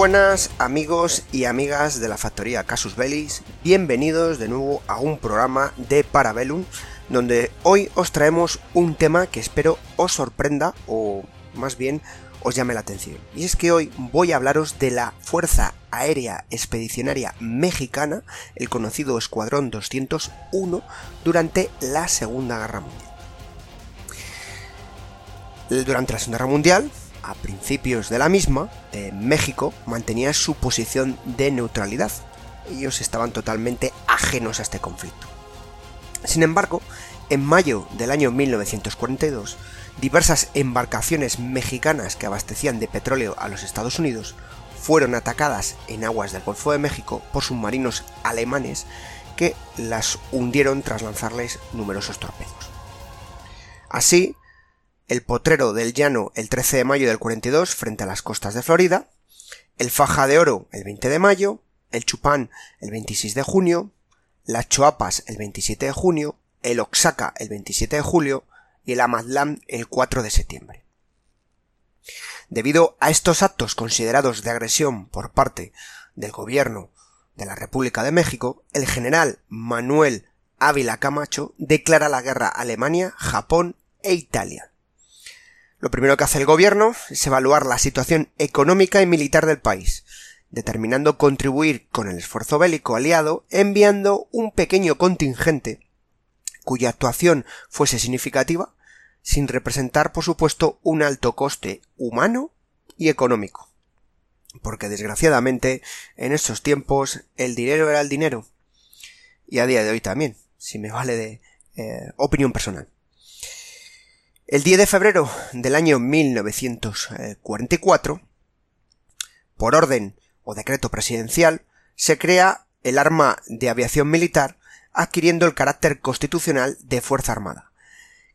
Buenas amigos y amigas de la factoría Casus Bellis, bienvenidos de nuevo a un programa de Parabellum, donde hoy os traemos un tema que espero os sorprenda o más bien os llame la atención. Y es que hoy voy a hablaros de la Fuerza Aérea Expedicionaria Mexicana, el conocido Escuadrón 201, durante la Segunda Guerra Mundial. Durante la Segunda Guerra Mundial, a principios de la misma, eh, México mantenía su posición de neutralidad. Ellos estaban totalmente ajenos a este conflicto. Sin embargo, en mayo del año 1942, diversas embarcaciones mexicanas que abastecían de petróleo a los Estados Unidos fueron atacadas en aguas del Golfo de México por submarinos alemanes que las hundieron tras lanzarles numerosos torpedos. Así, el Potrero del Llano el 13 de mayo del 42 frente a las costas de Florida, el Faja de Oro el 20 de mayo, el Chupán el 26 de junio, las Choapas el 27 de junio, el Oaxaca el 27 de julio y el Amadlán el 4 de septiembre. Debido a estos actos considerados de agresión por parte del gobierno de la República de México, el general Manuel Ávila Camacho declara la guerra a Alemania, Japón e Italia. Lo primero que hace el gobierno es evaluar la situación económica y militar del país, determinando contribuir con el esfuerzo bélico aliado enviando un pequeño contingente cuya actuación fuese significativa, sin representar, por supuesto, un alto coste humano y económico. Porque desgraciadamente, en estos tiempos, el dinero era el dinero. Y a día de hoy también, si me vale de eh, opinión personal. El 10 de febrero del año 1944, por orden o decreto presidencial, se crea el arma de aviación militar adquiriendo el carácter constitucional de Fuerza Armada,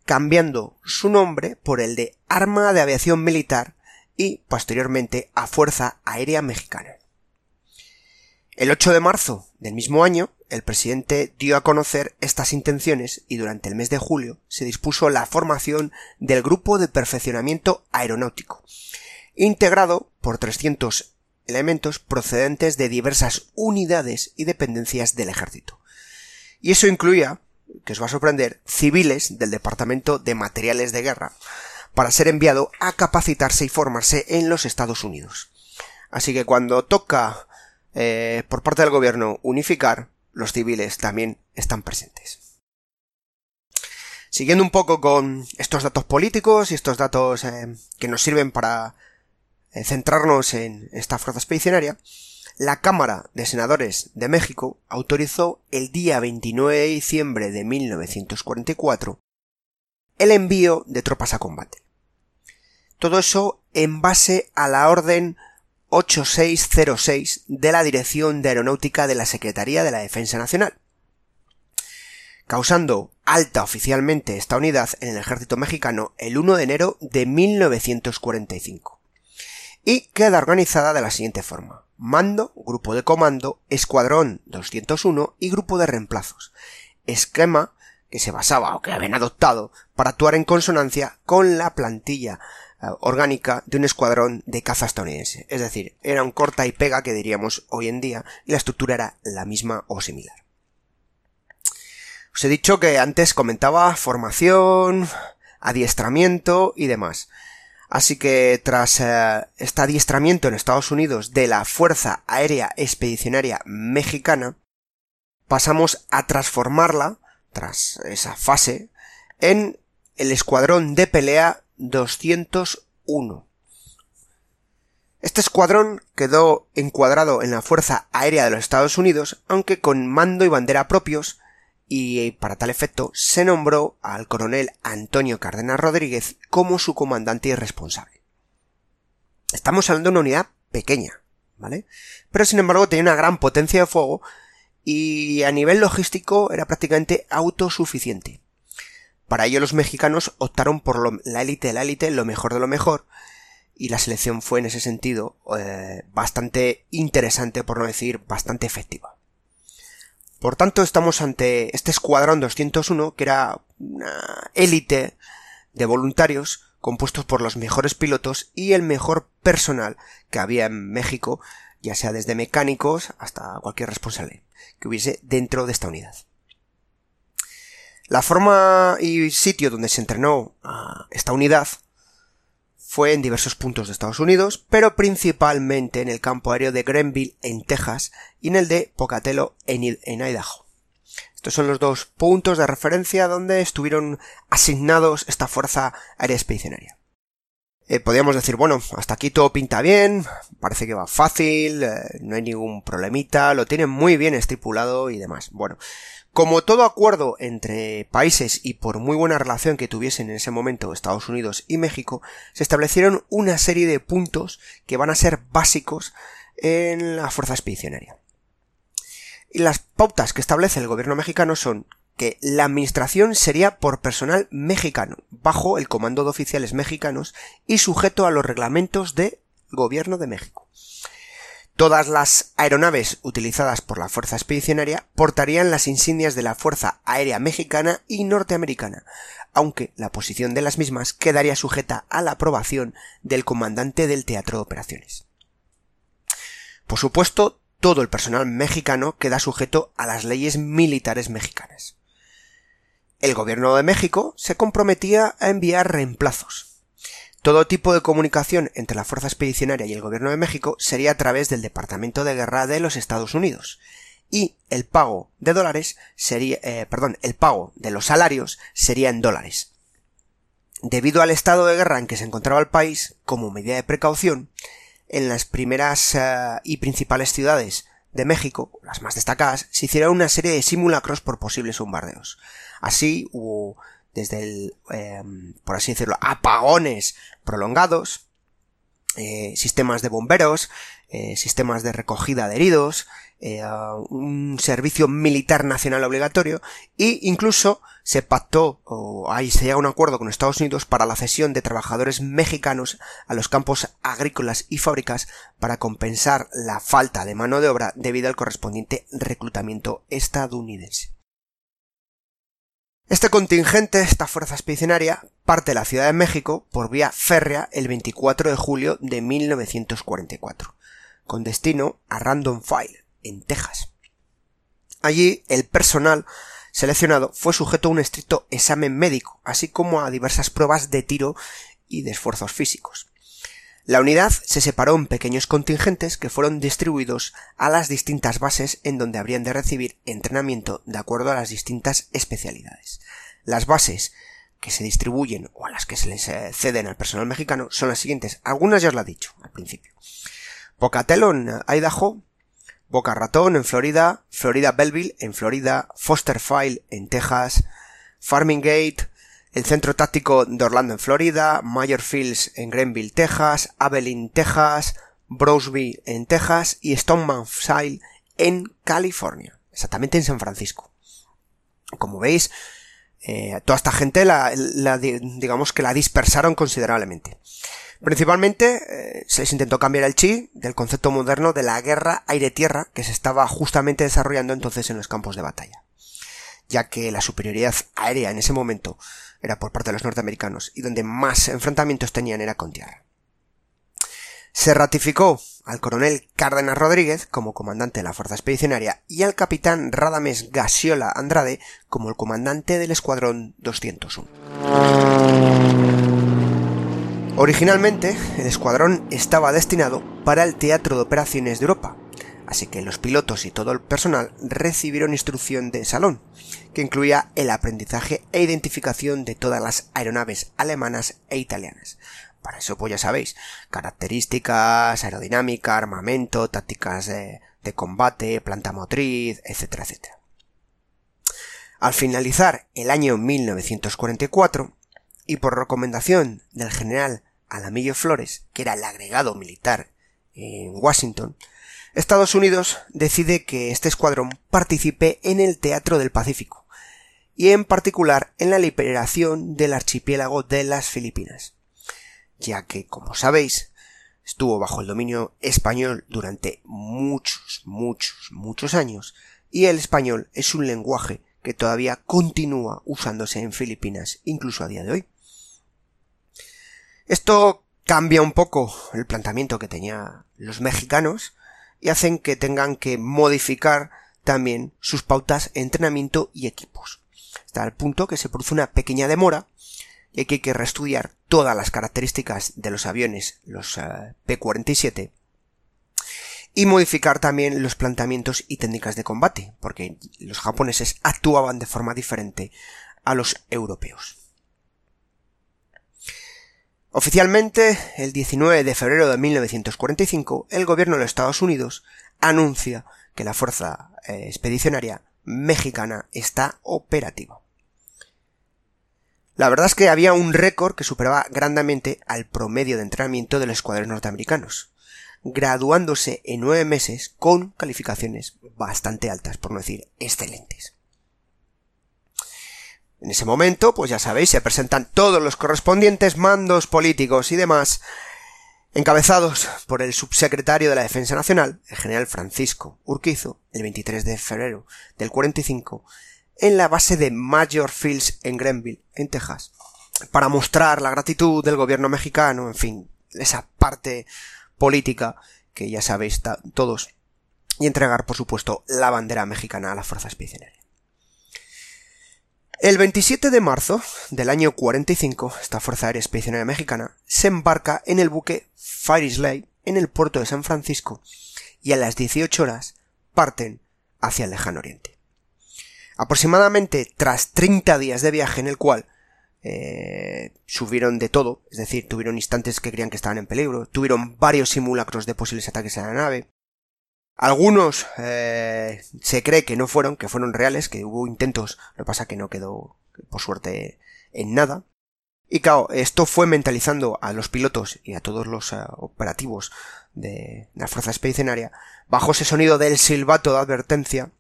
cambiando su nombre por el de Arma de Aviación Militar y posteriormente a Fuerza Aérea Mexicana. El 8 de marzo del mismo año, el presidente dio a conocer estas intenciones y durante el mes de julio se dispuso la formación del Grupo de Perfeccionamiento Aeronáutico, integrado por 300 elementos procedentes de diversas unidades y dependencias del ejército. Y eso incluía, que os va a sorprender, civiles del Departamento de Materiales de Guerra, para ser enviado a capacitarse y formarse en los Estados Unidos. Así que cuando toca eh, por parte del gobierno unificar, los civiles también están presentes. Siguiendo un poco con estos datos políticos y estos datos eh, que nos sirven para eh, centrarnos en esta fuerza expedicionaria, la Cámara de Senadores de México autorizó el día 29 de diciembre de 1944 el envío de tropas a combate. Todo eso en base a la orden 8606 de la Dirección de Aeronáutica de la Secretaría de la Defensa Nacional, causando alta oficialmente esta unidad en el ejército mexicano el 1 de enero de 1945. Y queda organizada de la siguiente forma. Mando, grupo de comando, escuadrón 201 y grupo de reemplazos. Esquema que se basaba o que habían adoptado para actuar en consonancia con la plantilla orgánica de un escuadrón de caza estadounidense. Es decir, era un corta y pega que diríamos hoy en día y la estructura era la misma o similar. Os he dicho que antes comentaba formación, adiestramiento y demás. Así que tras eh, este adiestramiento en Estados Unidos de la Fuerza Aérea Expedicionaria Mexicana, pasamos a transformarla, tras esa fase, en el Escuadrón de Pelea 201. Este escuadrón quedó encuadrado en la Fuerza Aérea de los Estados Unidos, aunque con mando y bandera propios, y para tal efecto se nombró al coronel Antonio Cárdenas Rodríguez como su comandante y responsable. Estamos hablando de una unidad pequeña, ¿vale? Pero sin embargo tenía una gran potencia de fuego y a nivel logístico era prácticamente autosuficiente. Para ello los mexicanos optaron por la élite de la élite, lo mejor de lo mejor, y la selección fue en ese sentido eh, bastante interesante, por no decir bastante efectiva. Por tanto, estamos ante este escuadrón 201, que era una élite de voluntarios compuestos por los mejores pilotos y el mejor personal que había en México, ya sea desde mecánicos hasta cualquier responsable que hubiese dentro de esta unidad. La forma y sitio donde se entrenó esta unidad fue en diversos puntos de Estados Unidos, pero principalmente en el campo aéreo de Grenville, en Texas, y en el de Pocatello, en, Idaho. Estos son los dos puntos de referencia donde estuvieron asignados esta fuerza aérea expedicionaria. Eh, podríamos decir, bueno, hasta aquí todo pinta bien, parece que va fácil, eh, no hay ningún problemita, lo tienen muy bien estipulado y demás. Bueno, como todo acuerdo entre países y por muy buena relación que tuviesen en ese momento Estados Unidos y México, se establecieron una serie de puntos que van a ser básicos en la fuerza expedicionaria. Las pautas que establece el gobierno mexicano son que la administración sería por personal mexicano, bajo el comando de oficiales mexicanos y sujeto a los reglamentos del gobierno de México. Todas las aeronaves utilizadas por la Fuerza Expedicionaria portarían las insignias de la Fuerza Aérea Mexicana y Norteamericana, aunque la posición de las mismas quedaría sujeta a la aprobación del comandante del Teatro de Operaciones. Por supuesto, todo el personal mexicano queda sujeto a las leyes militares mexicanas. El gobierno de México se comprometía a enviar reemplazos, todo tipo de comunicación entre la Fuerza Expedicionaria y el Gobierno de México sería a través del Departamento de Guerra de los Estados Unidos. Y el pago de dólares sería, eh, perdón, el pago de los salarios sería en dólares. Debido al estado de guerra en que se encontraba el país, como medida de precaución, en las primeras eh, y principales ciudades de México, las más destacadas, se hicieron una serie de simulacros por posibles bombardeos. Así hubo desde el, em, por así decirlo, apagones prolongados, eh, sistemas de bomberos, eh, sistemas de recogida de heridos, eh, un servicio militar nacional obligatorio e incluso se pactó o ahí se llega a un acuerdo con Estados Unidos para la cesión de trabajadores mexicanos a los campos agrícolas y fábricas para compensar la falta de mano de obra debido al correspondiente reclutamiento estadounidense. Este contingente, esta fuerza expedicionaria, parte de la Ciudad de México por vía férrea el 24 de julio de 1944, con destino a Random File, en Texas. Allí, el personal seleccionado fue sujeto a un estricto examen médico, así como a diversas pruebas de tiro y de esfuerzos físicos. La unidad se separó en pequeños contingentes que fueron distribuidos a las distintas bases en donde habrían de recibir entrenamiento de acuerdo a las distintas especialidades. Las bases que se distribuyen o a las que se les eh, ceden al personal mexicano son las siguientes. Algunas ya os lo he dicho al principio. Pocatello en Idaho, Boca Ratón en Florida, Florida Belleville en Florida, Foster File en Texas, Farming Gate, el centro táctico de Orlando en Florida, Mayor Fields en Grenville, Texas, Abilene, Texas, Browsby en Texas y Stoneman Sile en California, exactamente en San Francisco. Como veis, eh, toda esta gente la, digamos que la dispersaron considerablemente. Principalmente eh, se les intentó cambiar el chi del concepto moderno de la guerra aire-tierra que se estaba justamente desarrollando entonces en los campos de batalla, ya que la superioridad aérea en ese momento era por parte de los norteamericanos y donde más enfrentamientos tenían era con tierra. Se ratificó al coronel Cárdenas Rodríguez como comandante de la Fuerza Expedicionaria y al capitán Radames Gasiola Andrade como el comandante del Escuadrón 201. Originalmente, el escuadrón estaba destinado para el Teatro de Operaciones de Europa, así que los pilotos y todo el personal recibieron instrucción de salón, que incluía el aprendizaje e identificación de todas las aeronaves alemanas e italianas. Para eso, pues ya sabéis, características, aerodinámica, armamento, tácticas de, combate, planta motriz, etcétera, etcétera. Al finalizar el año 1944, y por recomendación del general Alamillo Flores, que era el agregado militar en Washington, Estados Unidos decide que este escuadrón participe en el Teatro del Pacífico, y en particular en la liberación del archipiélago de las Filipinas, ya que, como sabéis, estuvo bajo el dominio español durante muchos, muchos, muchos años, y el español es un lenguaje que todavía continúa usándose en Filipinas, incluso a día de hoy. Esto cambia un poco el planteamiento que tenían los mexicanos y hacen que tengan que modificar también sus pautas entrenamiento y equipos. Hasta el punto que se produce una pequeña demora y hay que reestudiar todas las características de los aviones, los eh, P-47, y modificar también los planteamientos y técnicas de combate, porque los japoneses actuaban de forma diferente a los europeos. Oficialmente, el 19 de febrero de 1945, el gobierno de los Estados Unidos anuncia que la Fuerza eh, Expedicionaria Mexicana está operativa. La verdad es que había un récord que superaba grandemente al promedio de entrenamiento de los escuadrones norteamericanos, graduándose en nueve meses con calificaciones bastante altas, por no decir excelentes. En ese momento, pues ya sabéis, se presentan todos los correspondientes mandos políticos y demás, encabezados por el subsecretario de la Defensa Nacional, el general Francisco Urquizo, el 23 de febrero del 45, en la base de Major Fields en Grenville, en Texas, para mostrar la gratitud del gobierno mexicano, en fin, esa parte política que ya sabéis todos, y entregar, por supuesto, la bandera mexicana a la Fuerza Expedicionaria. El 27 de marzo del año 45, esta Fuerza Aérea Expedicionaria Mexicana se embarca en el buque Fire Island en el puerto de San Francisco y a las 18 horas parten hacia el lejano oriente. Aproximadamente tras 30 días de viaje en el cual eh, subieron de todo, es decir, tuvieron instantes que creían que estaban en peligro, tuvieron varios simulacros de posibles ataques a la nave. Algunos eh, se cree que no fueron, que fueron reales, que hubo intentos, lo que pasa que no quedó, por suerte, en nada. Y claro, esto fue mentalizando a los pilotos y a todos los eh, operativos de la Fuerza Expedicionaria bajo ese sonido del silbato de advertencia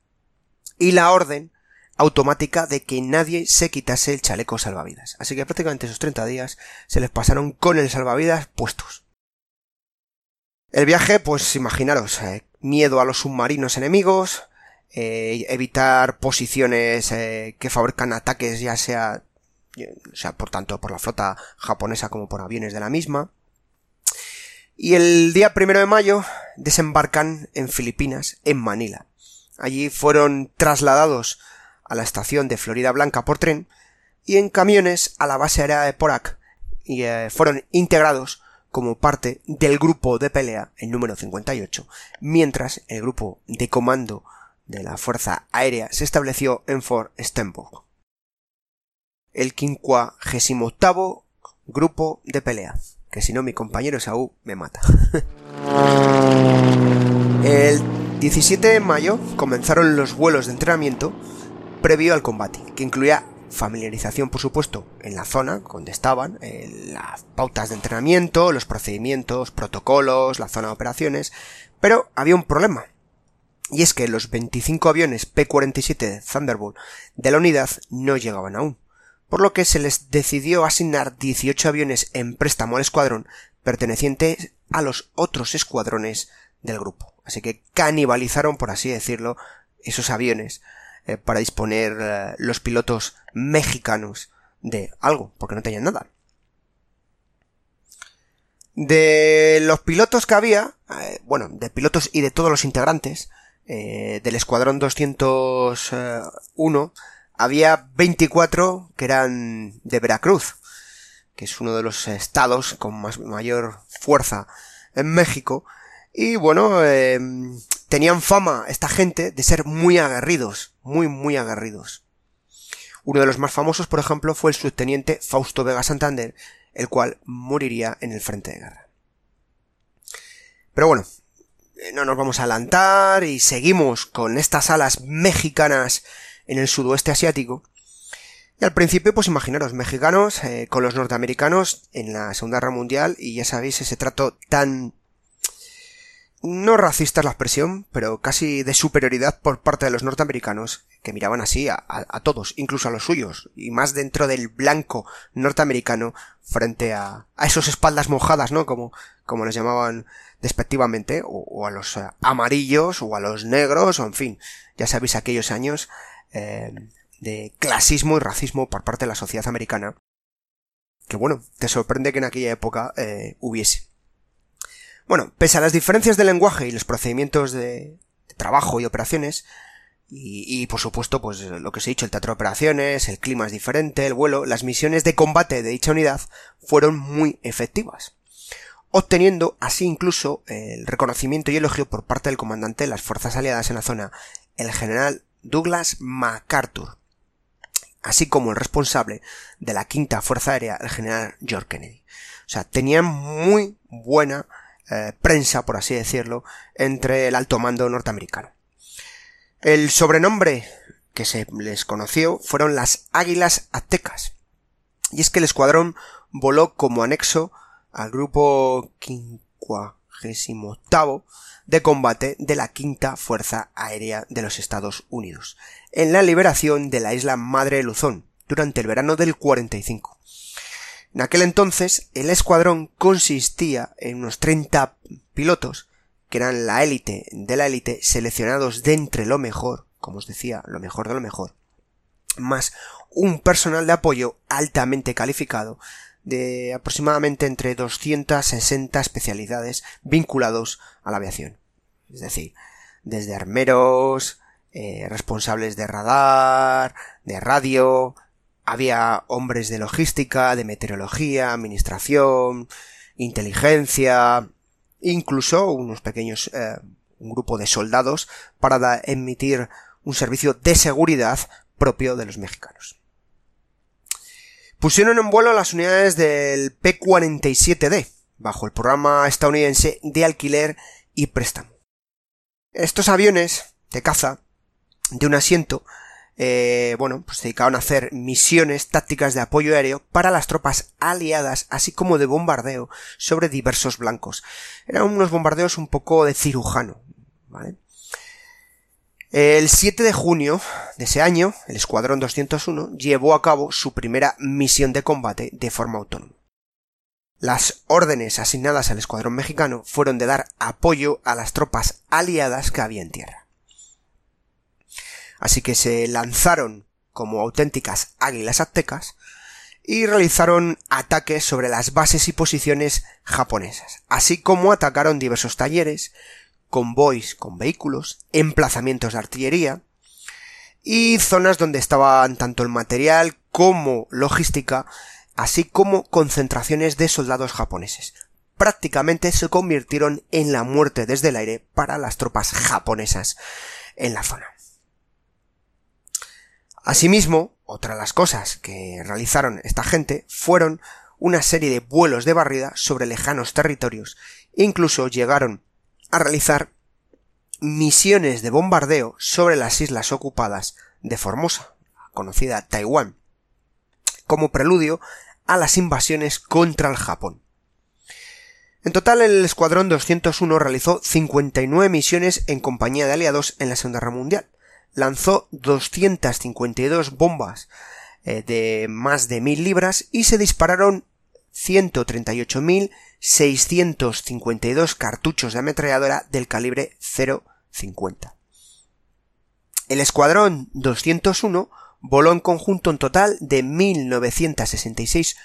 y la orden automática de que nadie se quitase el chaleco salvavidas. Así que prácticamente esos 30 días se les pasaron con el salvavidas puestos. El viaje, pues imaginaros, eh, miedo a los submarinos enemigos, eh, evitar posiciones eh, que fabrican ataques ya sea, o sea, por tanto por la flota japonesa como por aviones de la misma. Y el día primero de mayo desembarcan en Filipinas, en Manila. Allí fueron trasladados a la estación de Florida Blanca por tren y en camiones a la base aérea de Porac y eh, fueron integrados como parte del grupo de pelea, el número 58, mientras el grupo de comando de la Fuerza Aérea se estableció en Fort Stenborg. El 58 grupo de pelea, que si no mi compañero Saúl me mata. el 17 de mayo comenzaron los vuelos de entrenamiento previo al combate, que incluía familiarización, por supuesto, en la zona donde estaban, eh, las pautas de entrenamiento, los procedimientos, protocolos, la zona de operaciones, pero había un problema. Y es que los 25 aviones P-47 Thunderbolt de la unidad no llegaban aún, por lo que se les decidió asignar 18 aviones en préstamo al escuadrón pertenecientes a los otros escuadrones del grupo. Así que canibalizaron, por así decirlo, esos aviones eh, para disponer eh, los pilotos mexicanos de algo, porque no tenían nada. De los pilotos que había, eh, bueno, de pilotos y de todos los integrantes del Escuadrón 201, había 24 que eran de Veracruz, que es uno de los estados con más, mayor fuerza en México, y bueno, tenían fama esta gente de ser muy aguerridos, muy, muy aguerridos. Uno de los más famosos, por ejemplo, fue el subteniente Fausto Vega Santander, el cual moriría en el frente de guerra. Pero bueno, eh, no nos vamos a adelantar y seguimos con estas alas mexicanas en el sudoeste asiático. Y al principio, pues imaginaros, mexicanos eh, con los norteamericanos en la Segunda Guerra Mundial y ya sabéis ese trato tan no racista es la expresión, pero casi de superioridad por parte de los norteamericanos, que miraban así a, todos, incluso a los suyos, y más dentro del blanco norteamericano frente a, a esos espaldas mojadas, ¿no? Como, como les llamaban despectivamente, o, a los eh, amarillos, o a los negros, o en fin, ya sabéis aquellos años eh, de clasismo y racismo por parte de la sociedad americana, que bueno, te sorprende que en aquella época eh, hubiese. Bueno, pese a las diferencias de lenguaje y los procedimientos de, trabajo y operaciones, y, por supuesto, pues lo que os he dicho, el teatro de operaciones, el clima es diferente, el vuelo, las misiones de combate de dicha unidad fueron muy efectivas, obteniendo así incluso el reconocimiento y elogio por parte del comandante de las fuerzas aliadas en la zona, el general Douglas MacArthur, así como el responsable de la quinta fuerza aérea, el general George Kennedy. O sea, tenían muy buena eh, prensa, por así decirlo, entre el alto mando norteamericano. El sobrenombre que se les conoció fueron las Águilas Aztecas. Y es que el escuadrón voló como anexo al grupo 58 de combate de la Quinta Fuerza Aérea de los Estados Unidos, en la liberación de la isla Madre Luzón, durante el verano del 45. En aquel entonces, el escuadrón consistía en unos 30 pilotos, que eran la élite de la élite, seleccionados de entre lo mejor, como os decía, lo mejor de lo mejor, más un personal de apoyo altamente calificado, de aproximadamente entre 260 especialidades vinculados a la aviación. Es decir, desde armeros, eh, responsables de radar, de radio, había hombres de logística, de meteorología, administración, inteligencia, incluso unos pequeños, eh, un grupo de soldados para emitir un servicio de seguridad propio de los mexicanos. Pusieron en vuelo las unidades del P-47D, bajo el programa estadounidense de alquiler y préstamo. Estos aviones de caza de un asiento eh, bueno, pues se dedicaban a hacer misiones tácticas de apoyo aéreo para las tropas aliadas, así como de bombardeo sobre diversos blancos. Eran unos bombardeos un poco de cirujano, ¿vale? El 7 de junio de ese año, el Escuadrón 201 llevó a cabo su primera misión de combate de forma autónoma. Las órdenes asignadas al escuadrón mexicano fueron de dar apoyo a las tropas aliadas que había en tierra. Así que se lanzaron como auténticas águilas aztecas y realizaron ataques sobre las bases y posiciones japonesas, así como atacaron diversos talleres, convoys con vehículos, emplazamientos de artillería y zonas donde estaban tanto el material como logística, así como concentraciones de soldados japoneses. Prácticamente se convirtieron en la muerte desde el aire para las tropas japonesas en la zona. Asimismo, otra de las cosas que realizaron esta gente fueron una serie de vuelos de barrida sobre lejanos territorios e incluso llegaron a realizar misiones de bombardeo sobre las islas ocupadas de Formosa, conocida Taiwán, como preludio a las invasiones contra el Japón. En total, el Escuadrón 201 realizó 59 misiones en compañía de aliados en la Segunda Guerra Mundial, lanzó 252 bombas eh, de más de 1000 libras y se dispararon 138.652 cartuchos de ametralladora del calibre 0.50. El escuadrón 201 voló en conjunto en total de 1966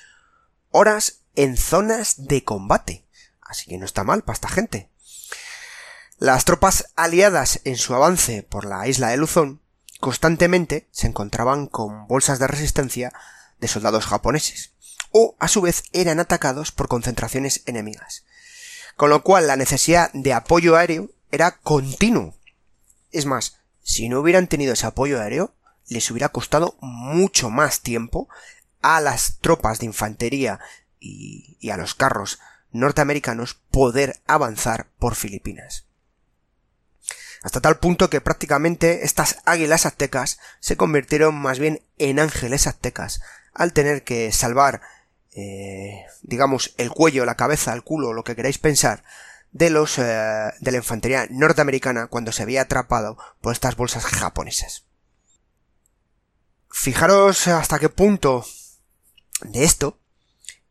horas en zonas de combate. Así que no está mal para esta gente. Las tropas aliadas en su avance por la isla de Luzón constantemente se encontraban con bolsas de resistencia de soldados japoneses, o a su vez eran atacados por concentraciones enemigas. Con lo cual la necesidad de apoyo aéreo era continuo. Es más, si no hubieran tenido ese apoyo aéreo, les hubiera costado mucho más tiempo a las tropas de infantería y, y a los carros norteamericanos poder avanzar por Filipinas hasta tal punto que prácticamente estas águilas aztecas se convirtieron más bien en ángeles aztecas, al tener que salvar, eh, digamos, el cuello, la cabeza, el culo, lo que queráis pensar, de los eh, de la infantería norteamericana cuando se había atrapado por estas bolsas japonesas. Fijaros hasta qué punto de esto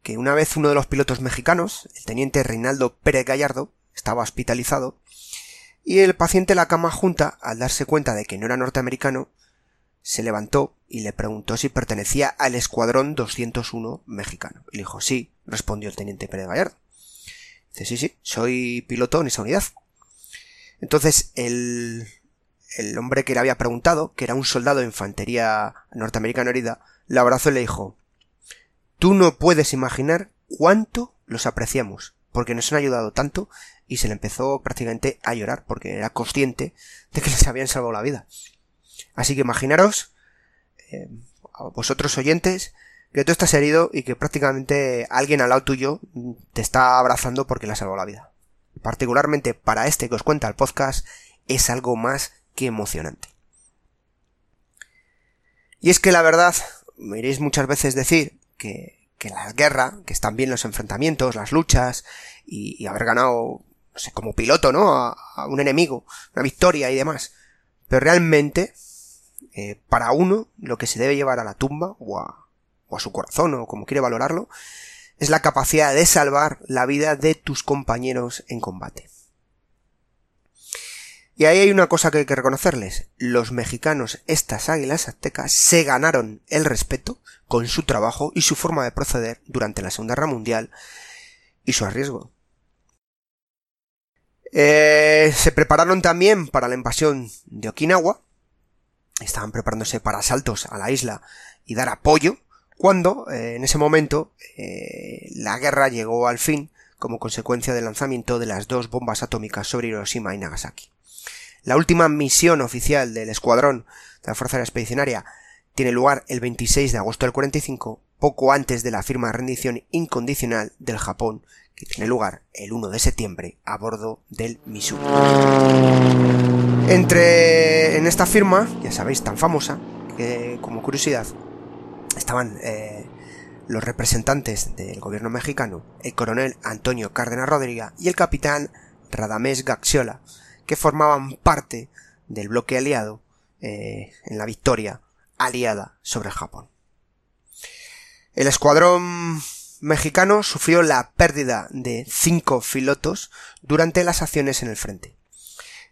que una vez uno de los pilotos mexicanos, el teniente Reinaldo Pérez Gallardo, estaba hospitalizado y el paciente en la cama junta, al darse cuenta de que no era norteamericano, se levantó y le preguntó si pertenecía al escuadrón 201 mexicano. Le dijo, sí, respondió el teniente Pérez Gallardo. Dice, sí, sí, soy piloto en esa unidad. Entonces el, el hombre que le había preguntado, que era un soldado de infantería norteamericana herida, le abrazó y le dijo, tú no puedes imaginar cuánto los apreciamos, porque nos han ayudado tanto y se le empezó prácticamente a llorar porque era consciente de que les habían salvado la vida. Así que imaginaros, eh, a vosotros oyentes, que tú estás herido y que prácticamente alguien al lado tuyo te está abrazando porque le ha salvado la vida. Particularmente para este que os cuenta el podcast, es algo más que emocionante. Y es que la verdad, me iréis muchas veces decir que, que la guerra, que están bien los enfrentamientos, las luchas, y, haber ganado, no sé, como piloto, ¿no? A, un enemigo, una victoria y demás. Pero realmente, eh, para uno, lo que se debe llevar a la tumba, o a, o a su corazón, o como quiere valorarlo, es la capacidad de salvar la vida de tus compañeros en combate. Y ahí hay una cosa que hay que reconocerles. Los mexicanos, estas águilas aztecas, se ganaron el respeto con su trabajo y su forma de proceder durante la Segunda Guerra Mundial y su arriesgo. Eh, se prepararon también para la invasión de Okinawa. Estaban preparándose para asaltos a la isla y dar apoyo cuando, eh, en ese momento, eh, la guerra llegó al fin como consecuencia del lanzamiento de las dos bombas atómicas sobre Hiroshima y Nagasaki. La última misión oficial del escuadrón de la Fuerza Expedicionaria tiene lugar el 26 de agosto del 45, poco antes de la firma de rendición incondicional del Japón que tiene lugar el 1 de septiembre a bordo del Missouri. Entre en esta firma, ya sabéis, tan famosa, que como curiosidad, estaban eh, los representantes del gobierno mexicano, el coronel Antonio Cárdenas Rodríguez y el capitán Radamés Gaxiola, que formaban parte del bloque aliado eh, en la victoria aliada sobre Japón. El escuadrón mexicano sufrió la pérdida de cinco pilotos durante las acciones en el frente.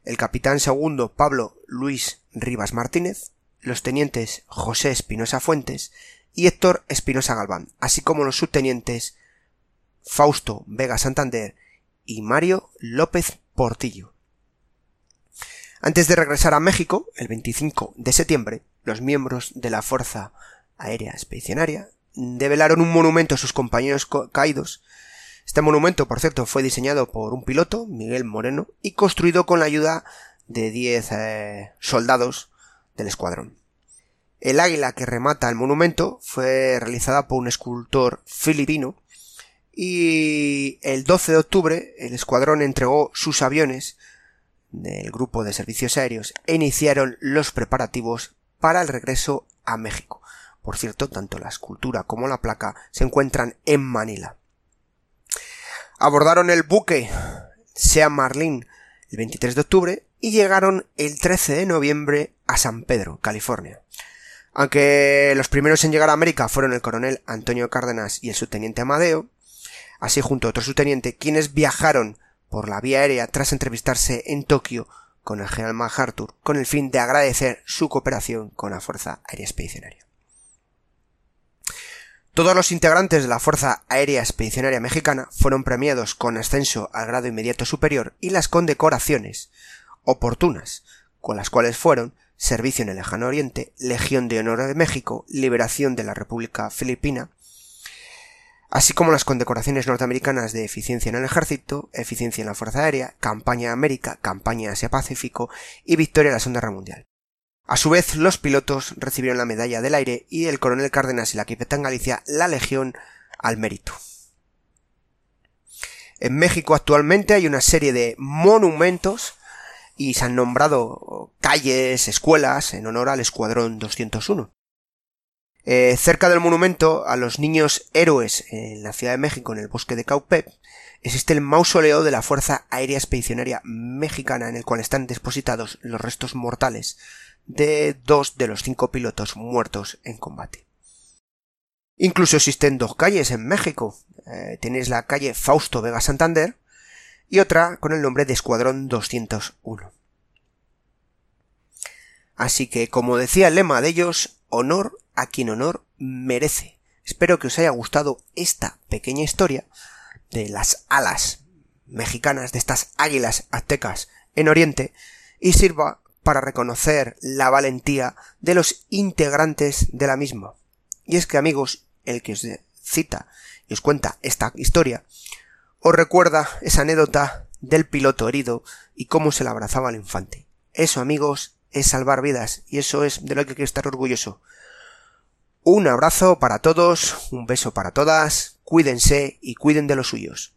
El capitán segundo Pablo Luis Rivas Martínez, los tenientes José Espinosa Fuentes y Héctor Espinosa Galván, así como los subtenientes Fausto Vega Santander y Mario López Portillo. Antes de regresar a México, el 25 de septiembre, los miembros de la Fuerza Aérea Expedicionaria develaron un monumento a sus compañeros caídos. Este monumento, por cierto, fue diseñado por un piloto, Miguel Moreno, y construido con la ayuda de 10 eh, soldados del escuadrón. El águila que remata el monumento fue realizada por un escultor filipino y el 12 de octubre el escuadrón entregó sus aviones del grupo de servicios aéreos e iniciaron los preparativos para el regreso a México. Por cierto, tanto la escultura como la placa se encuentran en Manila. Abordaron el buque Sea Marlin el 23 de octubre y llegaron el 13 de noviembre a San Pedro, California. Aunque los primeros en llegar a América fueron el coronel Antonio Cárdenas y el subteniente Amadeo, así junto a otro subteniente, quienes viajaron por la vía aérea tras entrevistarse en Tokio con el general MacArthur con el fin de agradecer su cooperación con la Fuerza Aérea Expedicionaria. Todos los integrantes de la Fuerza Aérea Expedicionaria Mexicana fueron premiados con ascenso al grado inmediato superior y las condecoraciones oportunas, con las cuales fueron Servicio en el Lejano Oriente, Legión de Honor de México, Liberación de la República Filipina, así como las condecoraciones norteamericanas de eficiencia en el ejército, eficiencia en la Fuerza Aérea, Campaña América, Campaña Asia-Pacífico y Victoria en la Segunda Guerra Mundial. A su vez, los pilotos recibieron la medalla del aire y el coronel Cárdenas y la capitán Galicia la Legión al mérito. En México actualmente hay una serie de monumentos y se han nombrado calles, escuelas en honor al Escuadrón 201. Eh, cerca del monumento a los niños héroes en la Ciudad de México, en el bosque de Caupep, existe el mausoleo de la Fuerza Aérea Expedicionaria Mexicana en el cual están depositados los restos mortales de dos de los cinco pilotos muertos en combate. Incluso existen dos calles en México. Eh, tenéis la calle Fausto Vega Santander y otra con el nombre de Escuadrón 201. Así que, como decía el lema de ellos, honor a quien honor merece. Espero que os haya gustado esta pequeña historia de las alas mexicanas, de estas águilas aztecas en Oriente, y sirva para reconocer la valentía de los integrantes de la misma. Y es que amigos, el que os cita y os cuenta esta historia, os recuerda esa anécdota del piloto herido y cómo se le abrazaba al infante. Eso amigos es salvar vidas y eso es de lo que hay que estar orgulloso. Un abrazo para todos, un beso para todas, cuídense y cuiden de los suyos.